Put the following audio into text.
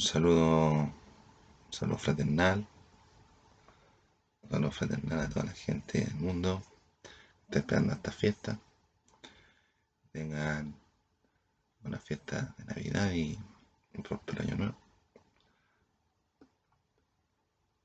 Un saludo, un saludo fraternal, un saludo fraternal a toda la gente del mundo que está esperando esta fiesta. Tengan una fiesta de Navidad y un próspero año nuevo.